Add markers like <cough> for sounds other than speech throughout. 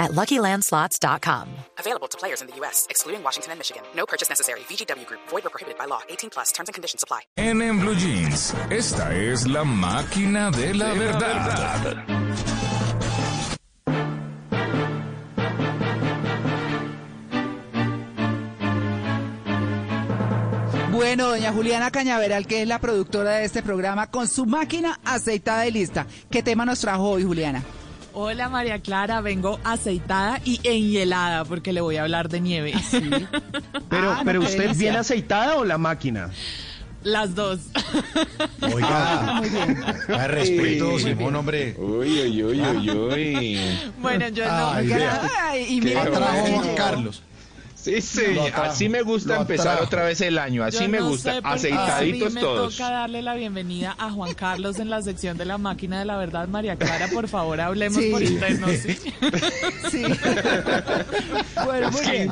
at LuckyLandSlots.com. Available to players in the U.S., excluding Washington and Michigan. No purchase necessary. VGW Group. Void or prohibited by law. 18 plus. Terms and conditions apply. En, en Blue Jeans, esta es la máquina de la verdad. Bueno, doña Juliana Cañaveral, que es la productora de este programa, con su máquina aceitada y lista. ¿Qué tema nos trajo hoy, Juliana? Hola María Clara, vengo aceitada y enhielada porque le voy a hablar de nieve. Pero, Ah, no, pero usted bien aceitada o la máquina? Las dos. Oiga, Muy bien. a respeto, Simón, hombre. Uy, uy, uy, uy, uy. Bueno, yo no. Ay, y mira. Carlos. Sí, sí, así me gusta empezar otra vez el año, así Yo me no gusta, sé aceitaditos a mí me todos. toca darle la bienvenida a Juan Carlos en la sección de la máquina de la verdad. María Clara, por favor, hablemos Sí. por interno, ¿sí? Sí. <laughs> bueno, muy bien.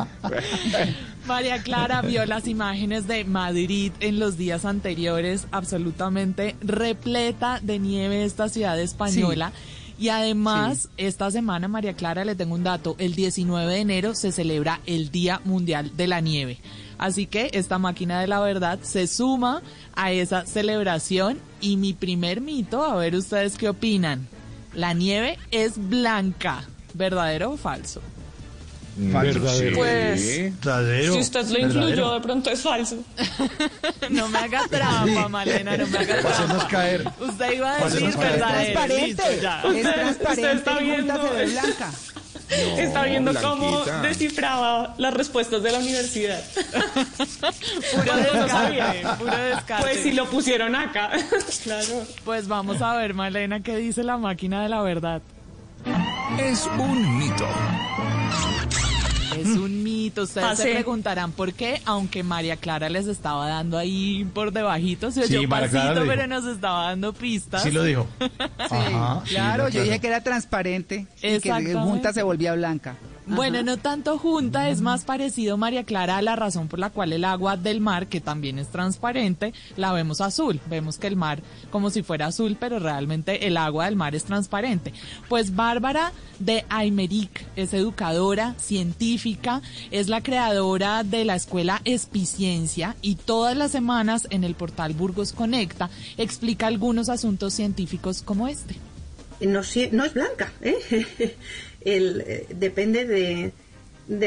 María Clara vio las imágenes de Madrid en los días anteriores, absolutamente repleta de nieve esta ciudad española. Y además, esta semana, María Clara, le tengo un dato, el 19 de enero se celebra el Día Mundial de la Nieve. Así que esta máquina de la verdad se suma a esa celebración y mi primer mito, a ver ustedes qué opinan. La nieve es blanca, ¿verdadero o falso? Verdadero. Pues, Verdadero. si usted lo incluyó, de pronto es falso. <laughs> No me haga trampa, Malena, no me haga trampa. caer. Usted iba a decir caer. Es verdadero. transparente. Es transparente Usted está viendo- blanca. <laughs> Está viendo cómo descifraba las respuestas de la universidad. <laughs> Puro descarte, puro descarte. Pues si lo pusieron acá. claro. Pues vamos a ver, Malena, qué dice la máquina de la verdad. Es un mito. Es un mito. Ustedes Ah, se sí. preguntarán por qué, aunque María Clara les estaba dando ahí por debajito, se oyó Sí, pasito, pero nos estaba dando pistas. Sí lo dijo. <laughs> Ajá, sí, Claro, lo yo dije que era transparente y que junta se volvía blanca. Bueno, no tanto junta, es más parecido, María Clara, a la razón por la cual el agua del mar, que también es transparente, la vemos azul. Vemos que el mar como si fuera azul, pero realmente el agua del mar es transparente. Pues Bárbara de Aymeric es educadora, científica, es la creadora de la escuela Espiciencia y todas las semanas en el portal Burgos Conecta explica algunos asuntos científicos como este. no, no es blanca, ¿eh? <laughs> El, eh, depende de,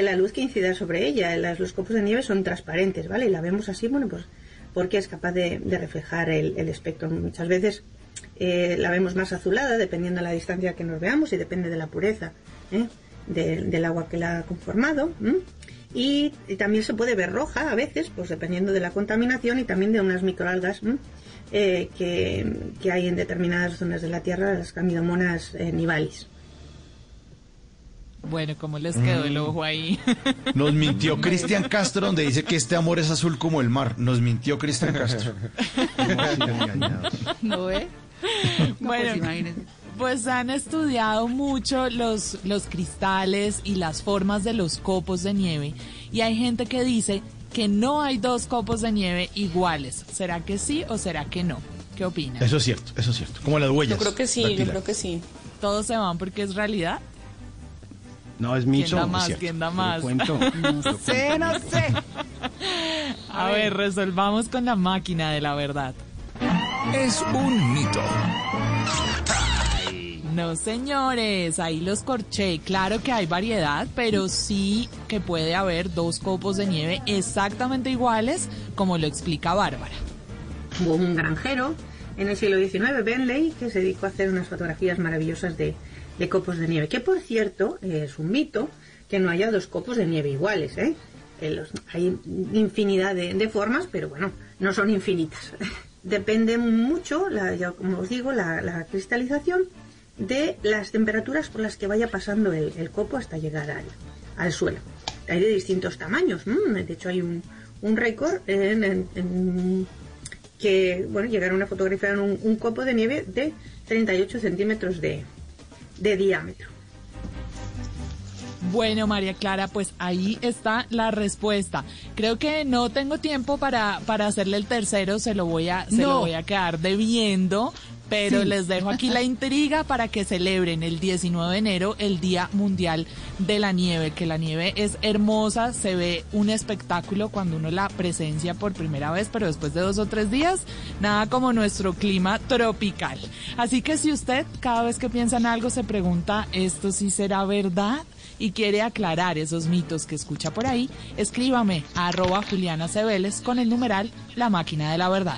la luz que incida sobre ella. Los copos de nieve son transparentes, ¿vale? Y la vemos así, bueno, pues porque es capaz de, reflejar el, espectro. Muchas veces eh, la vemos más azulada, dependiendo de la distancia que nos veamos y depende de la pureza ¿eh? de- del agua que la ha conformado. Y, también se puede ver roja a veces, pues dependiendo de la contaminación y también de unas microalgas que, hay en determinadas zonas de la Tierra, las camidomonas nivalis. Bueno, ¿cómo les quedó el ojo ahí? <laughs> Nos mintió Cristian Castro donde dice que este amor es azul como el mar. Nos mintió Cristian Castro. <laughs> ¿No ve? <laughs> No, Bueno. pues. Pues han estudiado mucho los, los cristales y las formas de los copos de nieve y hay gente que dice que no hay dos copos de nieve iguales. ¿Será que sí o será que no? ¿Qué opinan? Eso es cierto, eso es cierto. Como las huellas. Yo creo que sí, yo creo que sí. Todos se van porque es realidad. No, es ¿Quién mito. da es más? ¿Quién da más? <laughs> cuento. No sé, no <laughs> sé. A ver, resolvamos con la máquina de la verdad. Es un mito. No, señores, ahí los corché. Claro que hay variedad, pero sí que puede haber dos copos de nieve exactamente iguales, como lo explica Bárbara. Hubo un granjero en el siglo XIX, Bentley, que se dedicó a hacer unas fotografías maravillosas de, copos de nieve. Que por cierto, es un mito que no haya dos copos de nieve iguales. ¿eh? Hay infinidad de, formas, pero bueno, no son infinitas. <laughs> Depende mucho, ya como os digo, la, cristalización de las temperaturas por las que vaya pasando el, copo hasta llegar al, suelo. Hay de distintos tamaños. De hecho, hay un, un récord en, en- en que bueno llegaron a fotografiar un, un copo de nieve de 38 centímetros de, de diámetro. Bueno, María Clara, pues ahí está la respuesta. Creo que no tengo tiempo para, para hacerle el tercero, se lo voy a, se No. lo voy a quedar debiendo, pero Sí. les dejo aquí la intriga para que celebren el 19 de enero el Día Mundial de la Nieve, que la nieve es hermosa, se ve un espectáculo cuando uno la presencia por primera vez, pero después de dos o tres días, nada como nuestro clima tropical. Así que si usted cada vez que piensa en algo se pregunta, ¿esto sí será verdad? y quiere aclarar esos mitos que escucha por ahí, escríbame a arroba Juliana Cebeles con el numeral La Máquina de la Verdad.